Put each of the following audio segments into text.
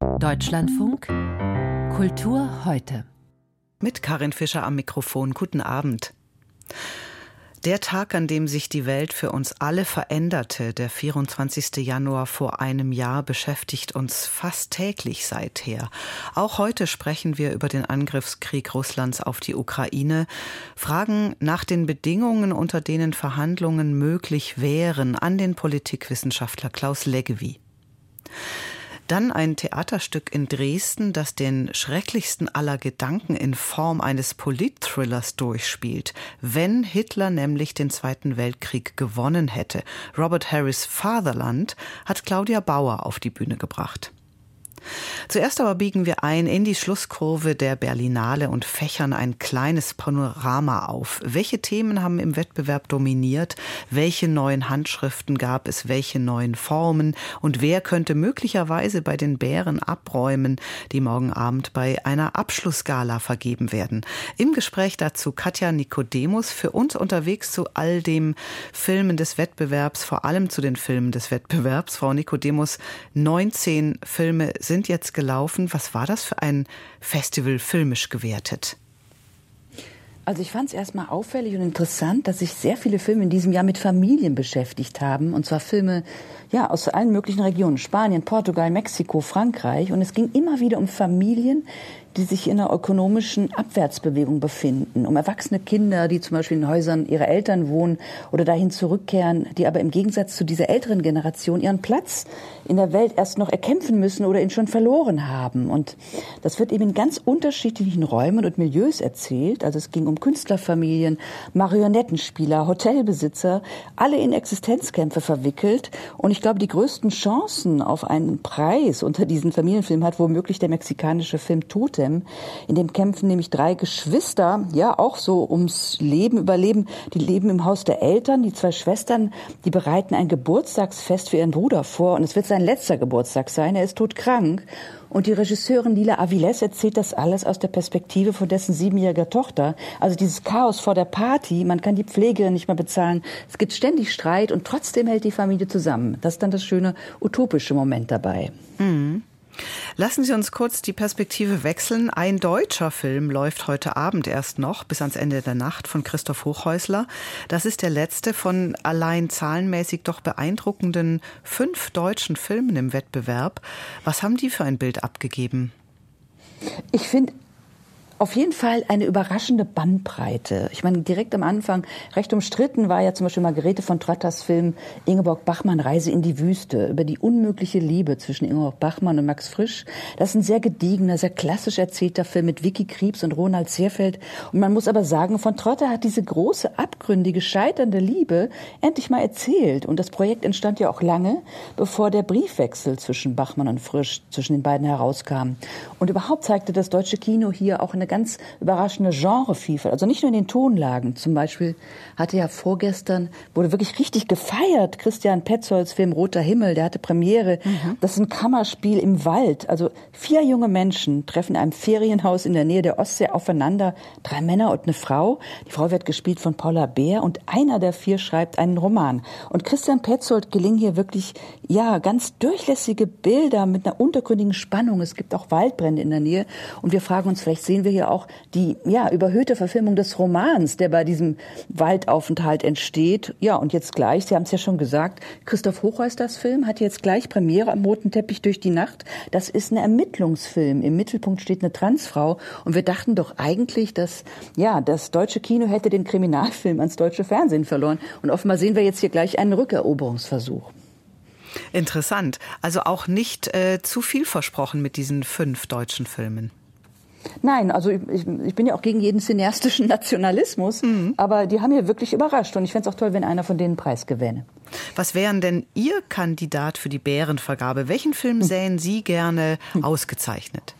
Deutschlandfunk Kultur heute. Mit Karin Fischer am Mikrofon. Guten Abend. Der Tag, an dem sich die Welt für uns alle veränderte, der 24. Januar vor einem Jahr, beschäftigt uns fast täglich seither. Auch heute sprechen wir über den Angriffskrieg Russlands auf die Ukraine, fragen nach den Bedingungen, unter denen Verhandlungen möglich wären, an den Politikwissenschaftler Klaus Leggevi. Dann ein Theaterstück in Dresden, das den schrecklichsten aller Gedanken in Form eines Politthrillers durchspielt. Wenn Hitler nämlich den Zweiten Weltkrieg gewonnen hätte. Robert Harris Fatherland hat Claudia Bauer auf die Bühne gebracht. Zuerst aber biegen wir ein in die Schlusskurve der Berlinale und fächern ein kleines Panorama auf. Welche Themen haben im Wettbewerb dominiert? Welche neuen Handschriften gab es? Welche neuen Formen? Und wer könnte möglicherweise bei den Bären abräumen, die morgen Abend bei einer Abschlussgala vergeben werden? Im Gespräch dazu Katja Nikodemus, für uns unterwegs zu all dem Filmen des Wettbewerbs, vor allem zu den Filmen des Wettbewerbs. Frau Nikodemus, 19 Filme sind jetzt gelaufen. Was war das für ein Festival filmisch gewertet? Also ich fand es erstmal auffällig und interessant, dass sich sehr viele Filme in diesem Jahr mit Familien beschäftigt haben. Und zwar Filme ja, aus allen möglichen Regionen. Spanien, Portugal, Mexiko, Frankreich. Und es ging immer wieder um Familien, die sich in einer ökonomischen Abwärtsbewegung befinden, um erwachsene Kinder, die zum Beispiel in Häusern ihrer Eltern wohnen oder dahin zurückkehren, die aber im Gegensatz zu dieser älteren Generation ihren Platz in der Welt erst noch erkämpfen müssen oder ihn schon verloren haben. Und das wird eben in ganz unterschiedlichen Räumen und Milieus erzählt. Also es ging um Künstlerfamilien, Marionettenspieler, Hotelbesitzer, alle in Existenzkämpfe verwickelt. Und ich glaube, die größten Chancen auf einen Preis unter diesen Familienfilmen hat womöglich der mexikanische Film Tote Totem. In dem kämpfen nämlich drei Geschwister, ja, auch so ums Leben, Überleben. Die leben im Haus der Eltern. Die zwei Schwestern, die bereiten ein Geburtstagsfest für ihren Bruder vor. Und es wird sein letzter Geburtstag sein. Er ist todkrank. Und die Regisseurin Lila Aviles erzählt das alles aus der Perspektive von dessen siebenjähriger Tochter. Also dieses Chaos vor der Party, man kann die Pflege nicht mehr bezahlen. Es gibt ständig Streit und trotzdem hält die Familie zusammen. Das ist dann das schöne utopische Moment dabei. Mhm. Lassen Sie uns kurz die Perspektive wechseln. Ein deutscher Film läuft heute Abend erst noch bis ans Ende der Nacht von Christoph Hochhäusler. Das ist der letzte von allein zahlenmäßig doch beeindruckenden fünf deutschen Filmen im Wettbewerb. Was haben die für ein Bild abgegeben? Ich finde auf jeden Fall eine überraschende Bandbreite. Ich meine, direkt am Anfang, recht umstritten war ja zum Beispiel Margarete von Trotters Film Ingeborg Bachmann Reise in die Wüste über die unmögliche Liebe zwischen Ingeborg Bachmann und Max Frisch. Das ist ein sehr gediegener, sehr klassisch erzählter Film mit Vicky Kriebs und Ronald Seerfeld. Und man muss aber sagen, von Trotter hat diese große, abgründige, scheiternde Liebe endlich mal erzählt. Und das Projekt entstand ja auch lange, bevor der Briefwechsel zwischen Bachmann und Frisch zwischen den beiden herauskam. Und überhaupt zeigte das deutsche Kino hier auch eine ganz überraschende Genrevielfalt. Also nicht nur in den Tonlagen. Zum Beispiel hatte ja vorgestern, wurde wirklich richtig gefeiert, Christian Petzolds Film Roter Himmel, der hatte Premiere. Mhm. Das ist ein Kammerspiel im Wald. Also vier junge Menschen treffen in einem Ferienhaus in der Nähe der Ostsee aufeinander. Drei Männer und eine Frau. Die Frau wird gespielt von Paula Beer und einer der vier schreibt einen Roman. Und Christian Petzold gelingen hier wirklich, ja, ganz durchlässige Bilder mit einer untergründigen Spannung. Es gibt auch Waldbrände in der Nähe. Und wir fragen uns, vielleicht sehen wir hier ja auch die ja, überhöhte Verfilmung des Romans, der bei diesem Waldaufenthalt entsteht. Ja, und jetzt gleich, Sie haben es ja schon gesagt, Christoph Hochheusters Film hat jetzt gleich Premiere am Roten Teppich durch die Nacht. Das ist ein Ermittlungsfilm. Im Mittelpunkt steht eine Transfrau. Und wir dachten doch eigentlich, dass ja, das deutsche Kino hätte den Kriminalfilm ans deutsche Fernsehen verloren. Und offenbar sehen wir jetzt hier gleich einen Rückeroberungsversuch. Interessant. Also auch nicht äh, zu viel versprochen mit diesen fünf deutschen Filmen. Nein, also ich, ich bin ja auch gegen jeden cineastischen Nationalismus, mhm. aber die haben mir wirklich überrascht und ich fände es auch toll, wenn einer von denen Preis gewinne. Was wären denn Ihr Kandidat für die Bärenvergabe? Welchen Film hm. sähen Sie gerne ausgezeichnet?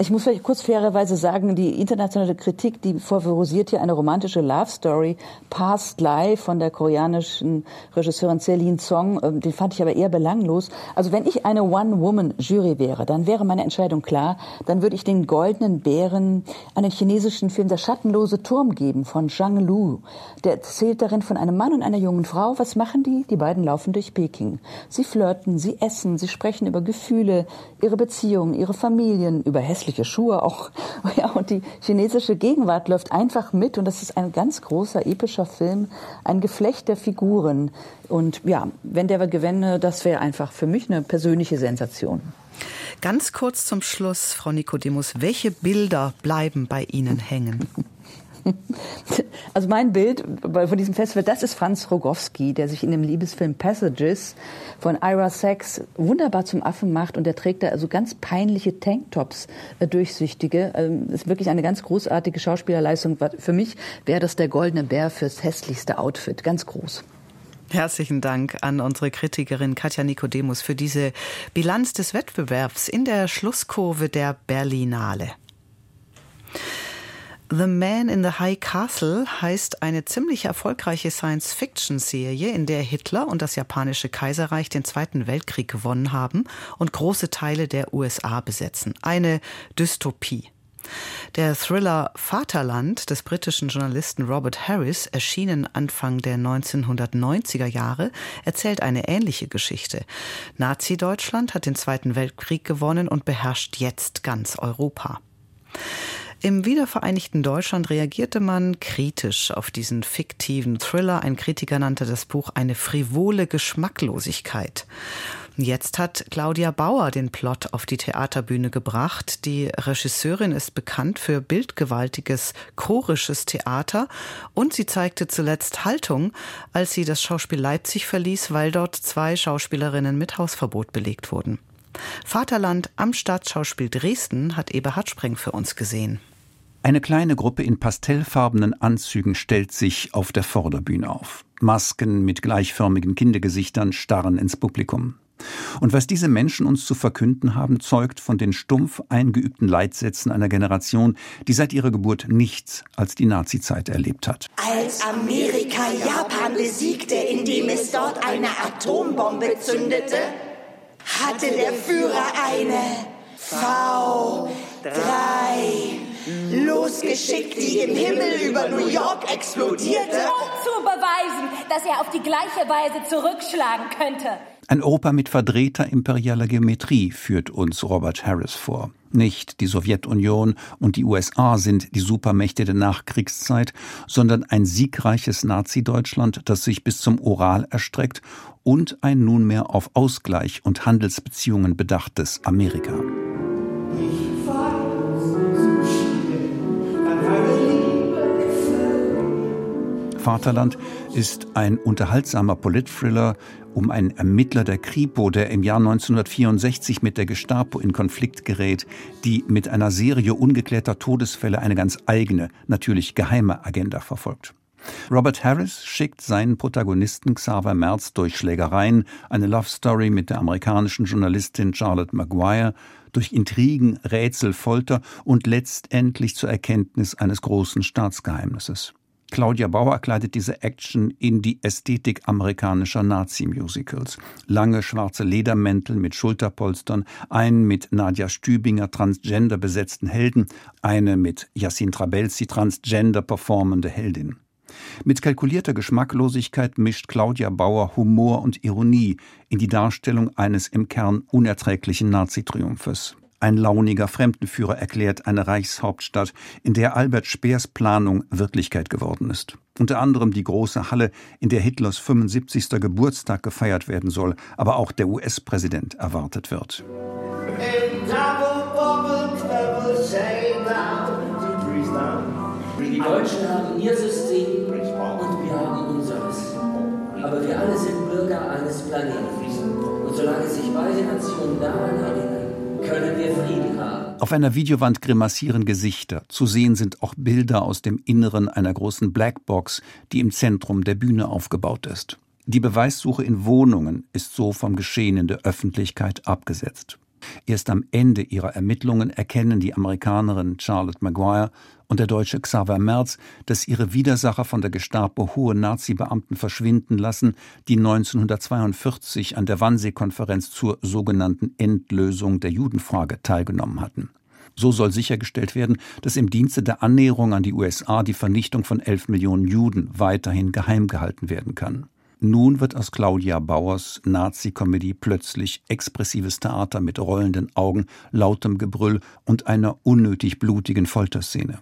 Ich muss vielleicht kurz fairerweise sagen, die internationale Kritik, die favorisiert hier eine romantische Love Story, Past Life von der koreanischen Regisseurin Celine Song, ähm, den fand ich aber eher belanglos. Also wenn ich eine One-Woman-Jury wäre, dann wäre meine Entscheidung klar, dann würde ich den Goldenen Bären einen chinesischen Film Der schattenlose Turm geben von Zhang Lu. Der erzählt darin von einem Mann und einer jungen Frau. Was machen die? Die beiden laufen durch Peking. Sie flirten, sie essen, sie sprechen über Gefühle, ihre Beziehungen, ihre Familien, über hässliche Schuhe auch. Ja, und die chinesische Gegenwart läuft einfach mit und das ist ein ganz großer epischer Film, ein Geflecht der Figuren. Und ja, wenn der gewänne, das wäre einfach für mich eine persönliche Sensation. Ganz kurz zum Schluss, Frau Nikodemus, welche Bilder bleiben bei Ihnen hängen? Also mein Bild von diesem Festival, das ist Franz Rogowski, der sich in dem Liebesfilm Passages von Ira Sachs wunderbar zum Affen macht und der trägt da also ganz peinliche Tanktops, äh, durchsichtige. Ähm, ist wirklich eine ganz großartige Schauspielerleistung. Für mich wäre das der goldene Bär fürs hässlichste Outfit. Ganz groß. Herzlichen Dank an unsere Kritikerin Katja Nikodemus für diese Bilanz des Wettbewerbs in der Schlusskurve der Berlinale. The Man in the High Castle heißt eine ziemlich erfolgreiche Science-Fiction-Serie, in der Hitler und das japanische Kaiserreich den Zweiten Weltkrieg gewonnen haben und große Teile der USA besetzen. Eine Dystopie. Der Thriller Vaterland des britischen Journalisten Robert Harris, erschienen Anfang der 1990er Jahre, erzählt eine ähnliche Geschichte. Nazi-Deutschland hat den Zweiten Weltkrieg gewonnen und beherrscht jetzt ganz Europa. Im wiedervereinigten Deutschland reagierte man kritisch auf diesen fiktiven Thriller. Ein Kritiker nannte das Buch eine frivole Geschmacklosigkeit. Jetzt hat Claudia Bauer den Plot auf die Theaterbühne gebracht. Die Regisseurin ist bekannt für bildgewaltiges chorisches Theater und sie zeigte zuletzt Haltung, als sie das Schauspiel Leipzig verließ, weil dort zwei Schauspielerinnen mit Hausverbot belegt wurden. Vaterland am Staatsschauspiel Dresden hat Eberhard Spreng für uns gesehen. Eine kleine Gruppe in pastellfarbenen Anzügen stellt sich auf der Vorderbühne auf. Masken mit gleichförmigen Kindergesichtern starren ins Publikum. Und was diese Menschen uns zu verkünden haben, zeugt von den stumpf eingeübten Leitsätzen einer Generation, die seit ihrer Geburt nichts als die Nazizeit erlebt hat. Als Amerika Japan besiegte, indem es dort eine Atombombe zündete, hatte der Führer eine V3 losgeschickt, die im Himmel über New York explodierte. Um zu beweisen, dass er auf die gleiche Weise zurückschlagen könnte. Ein Europa mit verdrehter imperialer Geometrie führt uns Robert Harris vor. Nicht die Sowjetunion und die USA sind die Supermächte der Nachkriegszeit, sondern ein siegreiches Nazi-Deutschland, das sich bis zum Ural erstreckt und ein nunmehr auf Ausgleich und Handelsbeziehungen bedachtes Amerika. Vaterland ist ein unterhaltsamer Politthriller um einen Ermittler der Kripo, der im Jahr 1964 mit der Gestapo in Konflikt gerät, die mit einer Serie ungeklärter Todesfälle eine ganz eigene, natürlich geheime Agenda verfolgt. Robert Harris schickt seinen Protagonisten Xaver Merz durch Schlägereien, eine Love Story mit der amerikanischen Journalistin Charlotte Maguire, durch Intrigen, Rätsel, Folter und letztendlich zur Erkenntnis eines großen Staatsgeheimnisses. Claudia Bauer kleidet diese Action in die Ästhetik amerikanischer Nazi-Musicals. Lange schwarze Ledermäntel mit Schulterpolstern, einen mit Nadja Stübinger transgender besetzten Helden, eine mit Yassin Trabelsi transgender performende Heldin. Mit kalkulierter Geschmacklosigkeit mischt Claudia Bauer Humor und Ironie in die Darstellung eines im Kern unerträglichen Nazi-Triumphes. Ein launiger Fremdenführer erklärt eine Reichshauptstadt, in der Albert Speers Planung Wirklichkeit geworden ist. Unter anderem die große Halle, in der Hitlers 75. Geburtstag gefeiert werden soll, aber auch der US-Präsident erwartet wird. Die Deutschen haben ihr System und wir haben unseres. Aber wir alle sind Bürger eines Planeten. Und solange sich beide Nationen daran erinnern, können wir Frieden haben. Auf einer Videowand grimassieren Gesichter. Zu sehen sind auch Bilder aus dem Inneren einer großen Blackbox, die im Zentrum der Bühne aufgebaut ist. Die Beweissuche in Wohnungen ist so vom Geschehen in der Öffentlichkeit abgesetzt. Erst am Ende ihrer Ermittlungen erkennen die Amerikanerin Charlotte Maguire und der Deutsche Xaver Merz, dass ihre Widersacher von der Gestapo hohe Nazi-Beamten verschwinden lassen, die 1942 an der Wannsee-Konferenz zur sogenannten Endlösung der Judenfrage teilgenommen hatten. So soll sichergestellt werden, dass im Dienste der Annäherung an die USA die Vernichtung von elf Millionen Juden weiterhin geheim gehalten werden kann. Nun wird aus Claudia Bauers Nazi-Komödie plötzlich expressives Theater mit rollenden Augen, lautem Gebrüll und einer unnötig blutigen Folterszene.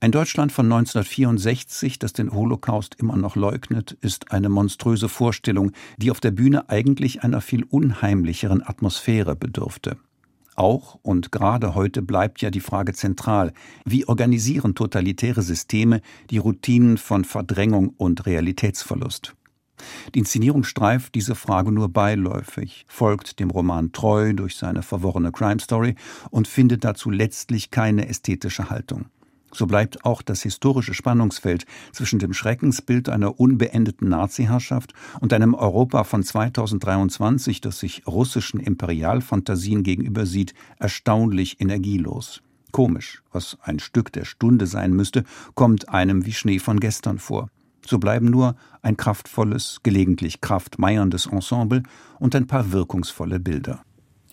Ein Deutschland von 1964, das den Holocaust immer noch leugnet, ist eine monströse Vorstellung, die auf der Bühne eigentlich einer viel unheimlicheren Atmosphäre bedürfte. Auch und gerade heute bleibt ja die Frage zentral, wie organisieren totalitäre Systeme die Routinen von Verdrängung und Realitätsverlust? Die Inszenierung streift diese Frage nur beiläufig, folgt dem Roman treu durch seine verworrene Crime Story und findet dazu letztlich keine ästhetische Haltung. So bleibt auch das historische Spannungsfeld zwischen dem Schreckensbild einer unbeendeten Nazi-Herrschaft und einem Europa von 2023, das sich russischen Imperialfantasien gegenüber sieht, erstaunlich energielos. Komisch, was ein Stück der Stunde sein müsste, kommt einem wie Schnee von gestern vor. So bleiben nur ein kraftvolles, gelegentlich kraftmeierndes Ensemble und ein paar wirkungsvolle Bilder.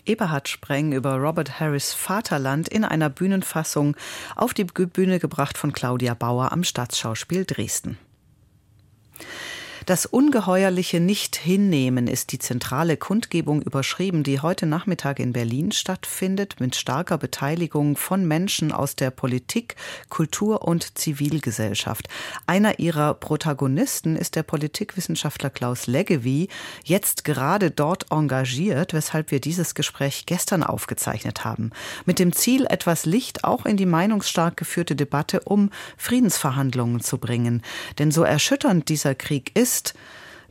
Eberhard Spreng über Robert Harris Vaterland in einer Bühnenfassung auf die Bühne gebracht von Claudia Bauer am Staatsschauspiel Dresden. Das ungeheuerliche Nicht-Hinnehmen ist die zentrale Kundgebung überschrieben, die heute Nachmittag in Berlin stattfindet, mit starker Beteiligung von Menschen aus der Politik, Kultur und Zivilgesellschaft. Einer ihrer Protagonisten ist der Politikwissenschaftler Klaus Leggevi, jetzt gerade dort engagiert, weshalb wir dieses Gespräch gestern aufgezeichnet haben. Mit dem Ziel, etwas Licht auch in die meinungsstark geführte Debatte um Friedensverhandlungen zu bringen. Denn so erschütternd dieser Krieg ist, ist.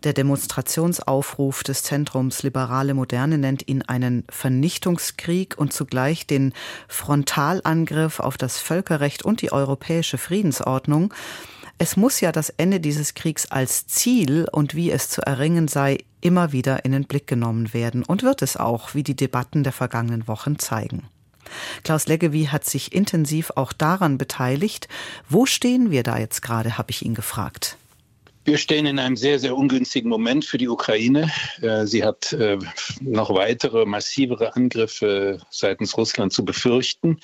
Der Demonstrationsaufruf des Zentrums Liberale Moderne nennt ihn einen Vernichtungskrieg und zugleich den Frontalangriff auf das Völkerrecht und die europäische Friedensordnung. Es muss ja das Ende dieses Kriegs als Ziel und wie es zu erringen sei, immer wieder in den Blick genommen werden und wird es auch, wie die Debatten der vergangenen Wochen zeigen. Klaus Leggevi hat sich intensiv auch daran beteiligt. Wo stehen wir da jetzt gerade, habe ich ihn gefragt. Wir stehen in einem sehr, sehr ungünstigen Moment für die Ukraine. Äh, sie hat äh, noch weitere, massivere Angriffe seitens Russland zu befürchten.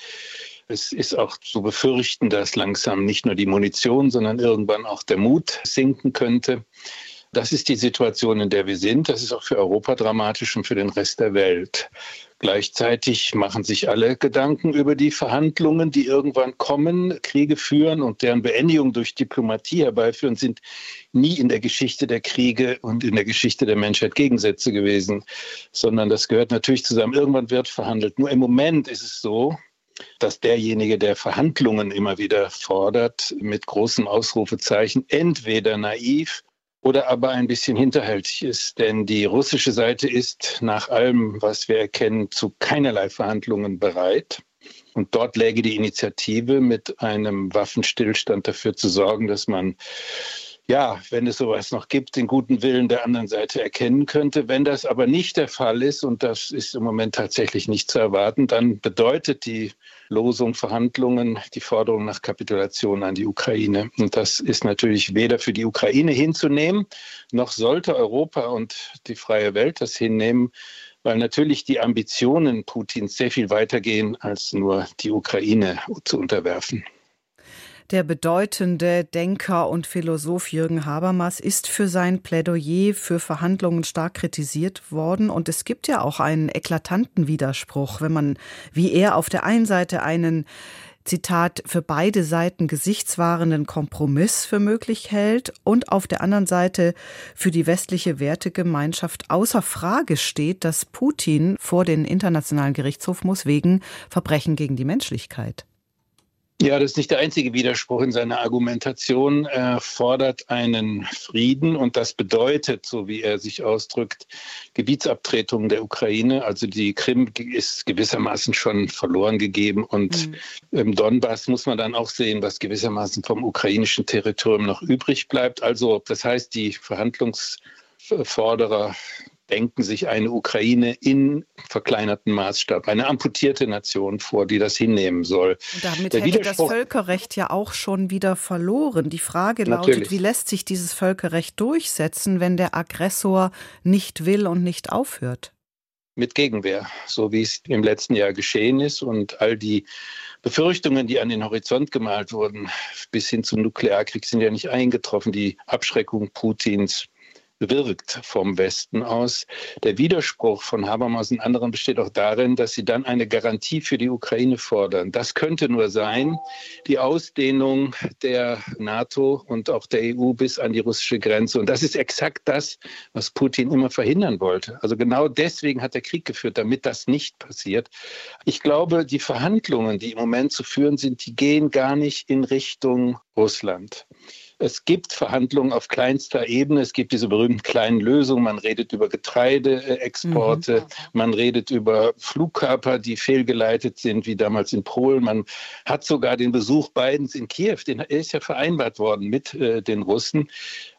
Es ist auch zu befürchten, dass langsam nicht nur die Munition, sondern irgendwann auch der Mut sinken könnte. Das ist die Situation, in der wir sind. Das ist auch für Europa dramatisch und für den Rest der Welt. Gleichzeitig machen sich alle Gedanken über die Verhandlungen, die irgendwann kommen, Kriege führen und deren Beendigung durch Diplomatie herbeiführen, sind nie in der Geschichte der Kriege und in der Geschichte der Menschheit Gegensätze gewesen, sondern das gehört natürlich zusammen. Irgendwann wird verhandelt. Nur im Moment ist es so, dass derjenige, der Verhandlungen immer wieder fordert, mit großem Ausrufezeichen, entweder naiv oder aber ein bisschen hinterhältig ist. Denn die russische Seite ist nach allem, was wir erkennen, zu keinerlei Verhandlungen bereit. Und dort läge die Initiative, mit einem Waffenstillstand dafür zu sorgen, dass man ja, wenn es sowas noch gibt, den guten Willen der anderen Seite erkennen könnte. Wenn das aber nicht der Fall ist, und das ist im Moment tatsächlich nicht zu erwarten, dann bedeutet die Losung Verhandlungen die Forderung nach Kapitulation an die Ukraine. Und das ist natürlich weder für die Ukraine hinzunehmen, noch sollte Europa und die freie Welt das hinnehmen, weil natürlich die Ambitionen Putins sehr viel weitergehen, als nur die Ukraine zu unterwerfen. Der bedeutende Denker und Philosoph Jürgen Habermas ist für sein Plädoyer für Verhandlungen stark kritisiert worden. Und es gibt ja auch einen eklatanten Widerspruch, wenn man, wie er auf der einen Seite einen Zitat, für beide Seiten gesichtswahrenden Kompromiss für möglich hält und auf der anderen Seite für die westliche Wertegemeinschaft außer Frage steht, dass Putin vor den Internationalen Gerichtshof muss wegen Verbrechen gegen die Menschlichkeit. Ja, das ist nicht der einzige Widerspruch in seiner Argumentation. Er fordert einen Frieden und das bedeutet, so wie er sich ausdrückt, Gebietsabtretung der Ukraine. Also die Krim ist gewissermaßen schon verloren gegeben und mhm. im Donbass muss man dann auch sehen, was gewissermaßen vom ukrainischen Territorium noch übrig bleibt. Also das heißt, die Verhandlungsforderer denken sich eine Ukraine in verkleinerten Maßstab, eine amputierte Nation vor, die das hinnehmen soll. Und damit Der hätte das Völkerrecht ja auch schon wieder verloren. Die Frage lautet, Natürlich. wie lässt sich dieses Völkerrecht durchsetzen, wenn der Aggressor nicht will und nicht aufhört? Mit Gegenwehr, so wie es im letzten Jahr geschehen ist und all die Befürchtungen, die an den Horizont gemalt wurden, bis hin zum Nuklearkrieg, sind ja nicht eingetroffen. Die Abschreckung Putins wirkt vom Westen aus. Der Widerspruch von Habermas und anderen besteht auch darin, dass sie dann eine Garantie für die Ukraine fordern. Das könnte nur sein, die Ausdehnung der NATO und auch der EU bis an die russische Grenze. Und das ist exakt das, was Putin immer verhindern wollte. Also genau deswegen hat er Krieg geführt, damit das nicht passiert. Ich glaube, die Verhandlungen, die im Moment zu führen sind, die gehen gar nicht in Richtung Russland. Es gibt Verhandlungen auf kleinster Ebene. Es gibt diese berühmten kleinen Lösungen. Man redet über Getreideexporte. Mhm. Man redet über Flugkörper, die fehlgeleitet sind, wie damals in Polen. Man hat sogar den Besuch Bidens in Kiew, den ist ja vereinbart worden mit äh, den Russen.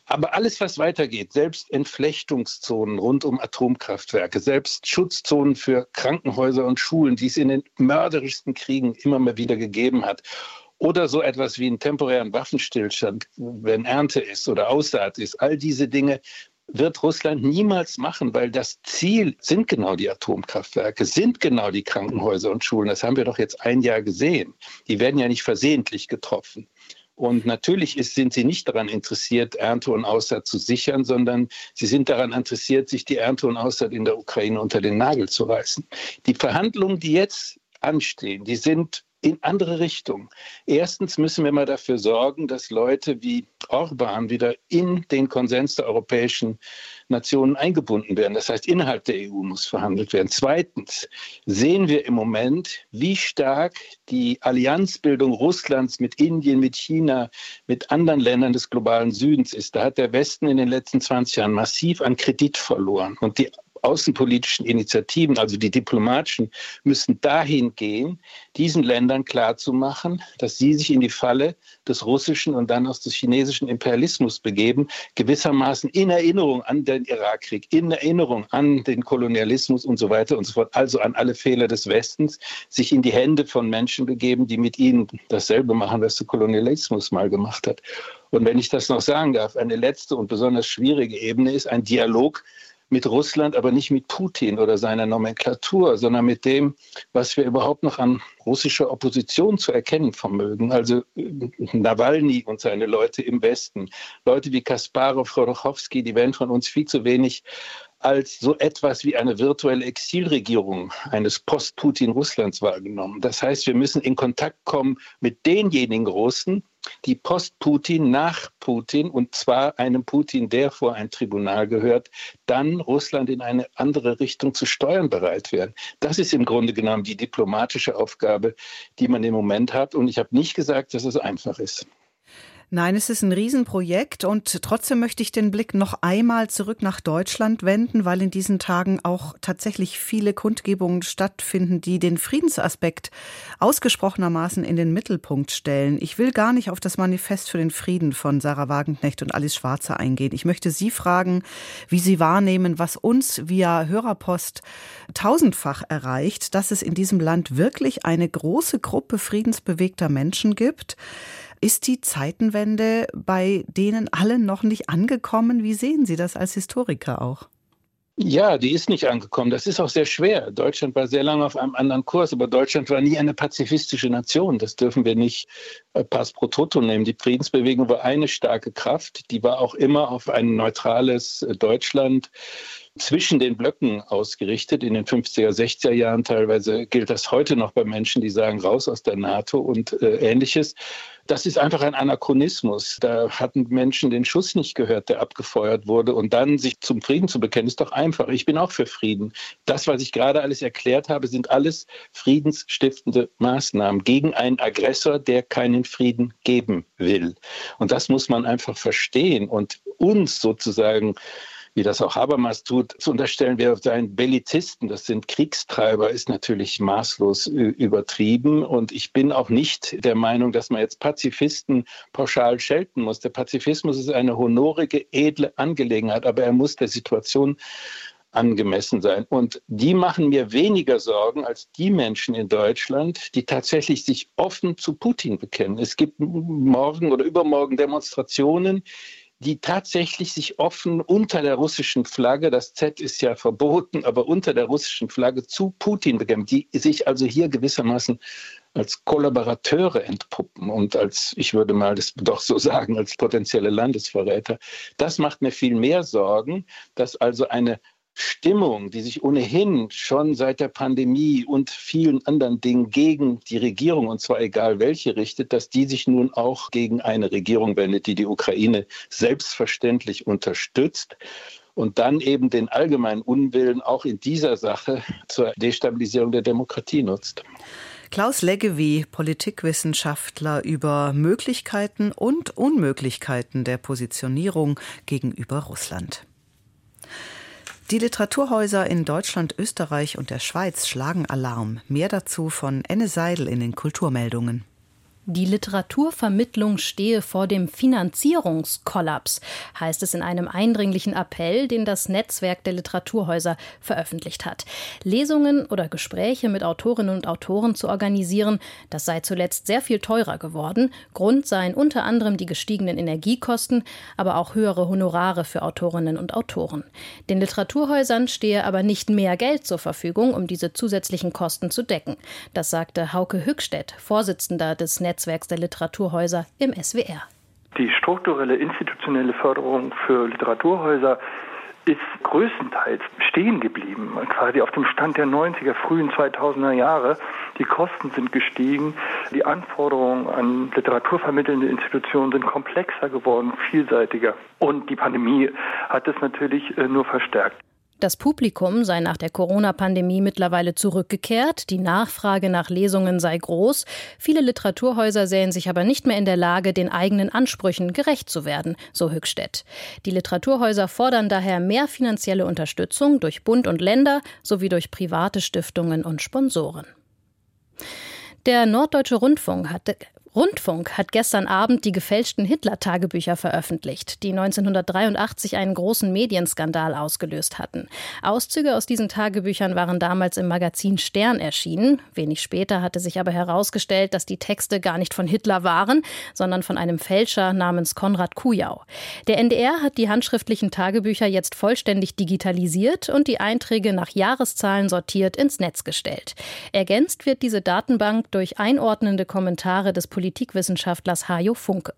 Aber alles, was weitergeht, selbst Entflechtungszonen rund um Atomkraftwerke, selbst Schutzzonen für Krankenhäuser und Schulen, die es in den mörderischsten Kriegen immer mal wieder gegeben hat, oder so etwas wie einen temporären Waffenstillstand, wenn Ernte ist oder Aussaat ist. All diese Dinge wird Russland niemals machen, weil das Ziel sind genau die Atomkraftwerke, sind genau die Krankenhäuser und Schulen. Das haben wir doch jetzt ein Jahr gesehen. Die werden ja nicht versehentlich getroffen. Und natürlich ist, sind sie nicht daran interessiert, Ernte und Aussaat zu sichern, sondern sie sind daran interessiert, sich die Ernte und Aussaat in der Ukraine unter den Nagel zu reißen. Die Verhandlungen, die jetzt anstehen, die sind in andere Richtung. Erstens müssen wir mal dafür sorgen, dass Leute wie Orban wieder in den Konsens der europäischen Nationen eingebunden werden. Das heißt, innerhalb der EU muss verhandelt werden. Zweitens sehen wir im Moment, wie stark die Allianzbildung Russlands mit Indien, mit China, mit anderen Ländern des globalen Südens ist. Da hat der Westen in den letzten 20 Jahren massiv an Kredit verloren. Und die außenpolitischen Initiativen, also die diplomatischen, müssen dahin gehen, diesen Ländern klarzumachen, dass sie sich in die Falle des russischen und dann auch des chinesischen Imperialismus begeben, gewissermaßen in Erinnerung an den Irakkrieg, in Erinnerung an den Kolonialismus und so weiter und so fort, also an alle Fehler des Westens, sich in die Hände von Menschen begeben, die mit ihnen dasselbe machen, was der Kolonialismus mal gemacht hat. Und wenn ich das noch sagen darf, eine letzte und besonders schwierige Ebene ist ein Dialog mit Russland, aber nicht mit Putin oder seiner Nomenklatur, sondern mit dem, was wir überhaupt noch an russischer Opposition zu erkennen vermögen. Also äh, Nawalny und seine Leute im Westen, Leute wie Kasparov, Rodochowski, die werden von uns viel zu wenig als so etwas wie eine virtuelle Exilregierung eines Post-Putin-Russlands wahrgenommen. Das heißt, wir müssen in Kontakt kommen mit denjenigen Russen, die Post-Putin nach Putin, und zwar einem Putin, der vor ein Tribunal gehört, dann Russland in eine andere Richtung zu steuern bereit wären. Das ist im Grunde genommen die diplomatische Aufgabe, die man im Moment hat. Und ich habe nicht gesagt, dass es einfach ist. Nein, es ist ein Riesenprojekt und trotzdem möchte ich den Blick noch einmal zurück nach Deutschland wenden, weil in diesen Tagen auch tatsächlich viele Kundgebungen stattfinden, die den Friedensaspekt ausgesprochenermaßen in den Mittelpunkt stellen. Ich will gar nicht auf das Manifest für den Frieden von Sarah Wagenknecht und Alice Schwarzer eingehen. Ich möchte Sie fragen, wie Sie wahrnehmen, was uns via Hörerpost tausendfach erreicht, dass es in diesem Land wirklich eine große Gruppe friedensbewegter Menschen gibt, ist die Zeitenwende bei denen allen noch nicht angekommen? Wie sehen Sie das als Historiker auch? Ja, die ist nicht angekommen. Das ist auch sehr schwer. Deutschland war sehr lange auf einem anderen Kurs, aber Deutschland war nie eine pazifistische Nation. Das dürfen wir nicht äh, pass pro toto nehmen. Die Friedensbewegung war eine starke Kraft. Die war auch immer auf ein neutrales äh, Deutschland zwischen den Blöcken ausgerichtet in den 50er, 60er Jahren. Teilweise gilt das heute noch bei Menschen, die sagen, raus aus der NATO und äh, ähnliches. Das ist einfach ein Anachronismus. Da hatten Menschen den Schuss nicht gehört, der abgefeuert wurde. Und dann sich zum Frieden zu bekennen, ist doch einfach. Ich bin auch für Frieden. Das, was ich gerade alles erklärt habe, sind alles friedensstiftende Maßnahmen gegen einen Aggressor, der keinen Frieden geben will. Und das muss man einfach verstehen und uns sozusagen wie das auch Habermas tut, zu unterstellen, wir seien Bellizisten, das sind Kriegstreiber, ist natürlich maßlos übertrieben. Und ich bin auch nicht der Meinung, dass man jetzt Pazifisten pauschal schelten muss. Der Pazifismus ist eine honorige, edle Angelegenheit, aber er muss der Situation angemessen sein. Und die machen mir weniger Sorgen als die Menschen in Deutschland, die tatsächlich sich offen zu Putin bekennen. Es gibt morgen oder übermorgen Demonstrationen, die tatsächlich sich offen unter der russischen Flagge, das Z ist ja verboten, aber unter der russischen Flagge zu Putin bekennen, die sich also hier gewissermaßen als Kollaborateure entpuppen und als, ich würde mal das doch so sagen, als potenzielle Landesverräter. Das macht mir viel mehr Sorgen, dass also eine Stimmung, die sich ohnehin schon seit der Pandemie und vielen anderen Dingen gegen die Regierung, und zwar egal welche, richtet, dass die sich nun auch gegen eine Regierung wendet, die die Ukraine selbstverständlich unterstützt und dann eben den allgemeinen Unwillen auch in dieser Sache zur Destabilisierung der Demokratie nutzt. Klaus Leggevi, Politikwissenschaftler über Möglichkeiten und Unmöglichkeiten der Positionierung gegenüber Russland. Die Literaturhäuser in Deutschland, Österreich und der Schweiz schlagen Alarm. Mehr dazu von Enne Seidel in den Kulturmeldungen. Die Literaturvermittlung stehe vor dem Finanzierungskollaps, heißt es in einem eindringlichen Appell, den das Netzwerk der Literaturhäuser veröffentlicht hat. Lesungen oder Gespräche mit Autorinnen und Autoren zu organisieren, das sei zuletzt sehr viel teurer geworden. Grund seien unter anderem die gestiegenen Energiekosten, aber auch höhere Honorare für Autorinnen und Autoren. Den Literaturhäusern stehe aber nicht mehr Geld zur Verfügung, um diese zusätzlichen Kosten zu decken. Das sagte Hauke Hückstedt, Vorsitzender des Netzwerks Netzwerks der Literaturhäuser im SWR. Die strukturelle institutionelle Förderung für Literaturhäuser ist größtenteils stehen geblieben, quasi auf dem Stand der 90er, frühen 2000er Jahre. Die Kosten sind gestiegen, die Anforderungen an literaturvermittelnde Institutionen sind komplexer geworden, vielseitiger. Und die Pandemie hat es natürlich äh, nur verstärkt. Das Publikum sei nach der Corona-Pandemie mittlerweile zurückgekehrt, die Nachfrage nach Lesungen sei groß, viele Literaturhäuser sähen sich aber nicht mehr in der Lage, den eigenen Ansprüchen gerecht zu werden, so Höchstädt. Die Literaturhäuser fordern daher mehr finanzielle Unterstützung durch Bund und Länder sowie durch private Stiftungen und Sponsoren. Der Norddeutsche Rundfunk hatte Rundfunk hat gestern Abend die gefälschten Hitler-Tagebücher veröffentlicht, die 1983 einen großen Medienskandal ausgelöst hatten. Auszüge aus diesen Tagebüchern waren damals im Magazin Stern erschienen. Wenig später hatte sich aber herausgestellt, dass die Texte gar nicht von Hitler waren, sondern von einem Fälscher namens Konrad Kujau. Der NDR hat die handschriftlichen Tagebücher jetzt vollständig digitalisiert und die Einträge nach Jahreszahlen sortiert ins Netz gestellt. Ergänzt wird diese Datenbank durch einordnende Kommentare des Politikers Politikwissenschaftlers Hajo Funke.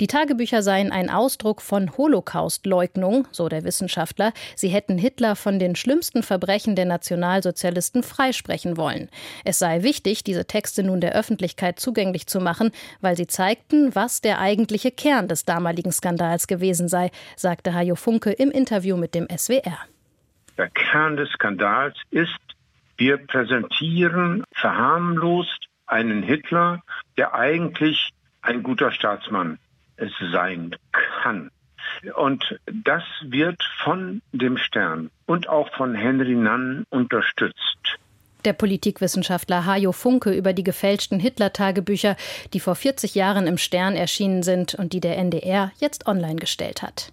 Die Tagebücher seien ein Ausdruck von Holocaustleugnung, so der Wissenschaftler. Sie hätten Hitler von den schlimmsten Verbrechen der Nationalsozialisten freisprechen wollen. Es sei wichtig, diese Texte nun der Öffentlichkeit zugänglich zu machen, weil sie zeigten, was der eigentliche Kern des damaligen Skandals gewesen sei, sagte Hajo Funke im Interview mit dem SWR. Der Kern des Skandals ist, wir präsentieren verharmlost einen Hitler, der eigentlich ein guter Staatsmann sein kann. Und das wird von dem Stern und auch von Henry Nann unterstützt. Der Politikwissenschaftler Hajo Funke über die gefälschten Hitler-Tagebücher, die vor 40 Jahren im Stern erschienen sind und die der NDR jetzt online gestellt hat.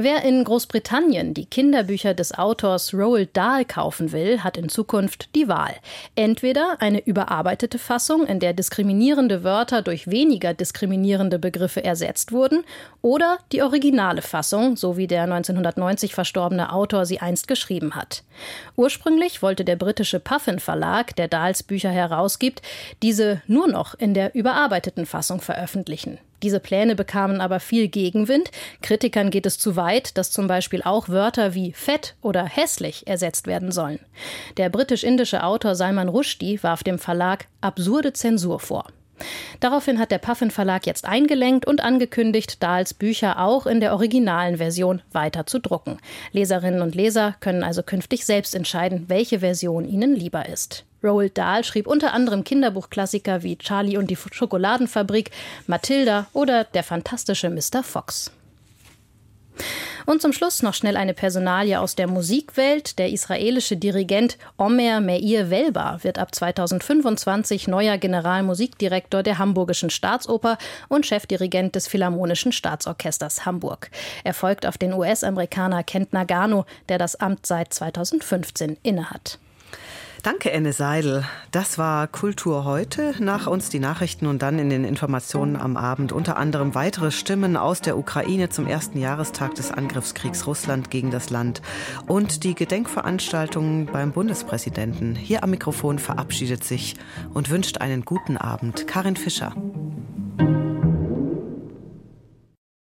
Wer in Großbritannien die Kinderbücher des Autors Roald Dahl kaufen will, hat in Zukunft die Wahl. Entweder eine überarbeitete Fassung, in der diskriminierende Wörter durch weniger diskriminierende Begriffe ersetzt wurden, oder die originale Fassung, so wie der 1990 verstorbene Autor sie einst geschrieben hat. Ursprünglich wollte der britische Puffin Verlag, der Dahls Bücher herausgibt, diese nur noch in der überarbeiteten Fassung veröffentlichen. Diese Pläne bekamen aber viel Gegenwind. Kritikern geht es zu weit, dass zum Beispiel auch Wörter wie fett oder hässlich ersetzt werden sollen. Der britisch-indische Autor Salman Rushdie warf dem Verlag absurde Zensur vor. Daraufhin hat der Puffin Verlag jetzt eingelenkt und angekündigt, Dahls Bücher auch in der originalen Version weiter zu drucken. Leserinnen und Leser können also künftig selbst entscheiden, welche Version ihnen lieber ist. Roald Dahl schrieb unter anderem Kinderbuchklassiker wie Charlie und die Schokoladenfabrik, Matilda oder Der fantastische Mr. Fox. Und zum Schluss noch schnell eine Personalie aus der Musikwelt. Der israelische Dirigent Omer Meir Welba wird ab 2025 neuer Generalmusikdirektor der Hamburgischen Staatsoper und Chefdirigent des Philharmonischen Staatsorchesters Hamburg. Er folgt auf den US-Amerikaner Kent Nagano, der das Amt seit 2015 innehat. Danke, Enne Seidel. Das war Kultur heute. Nach uns die Nachrichten und dann in den Informationen am Abend unter anderem weitere Stimmen aus der Ukraine zum ersten Jahrestag des Angriffskriegs Russland gegen das Land und die Gedenkveranstaltungen beim Bundespräsidenten. Hier am Mikrofon verabschiedet sich und wünscht einen guten Abend Karin Fischer.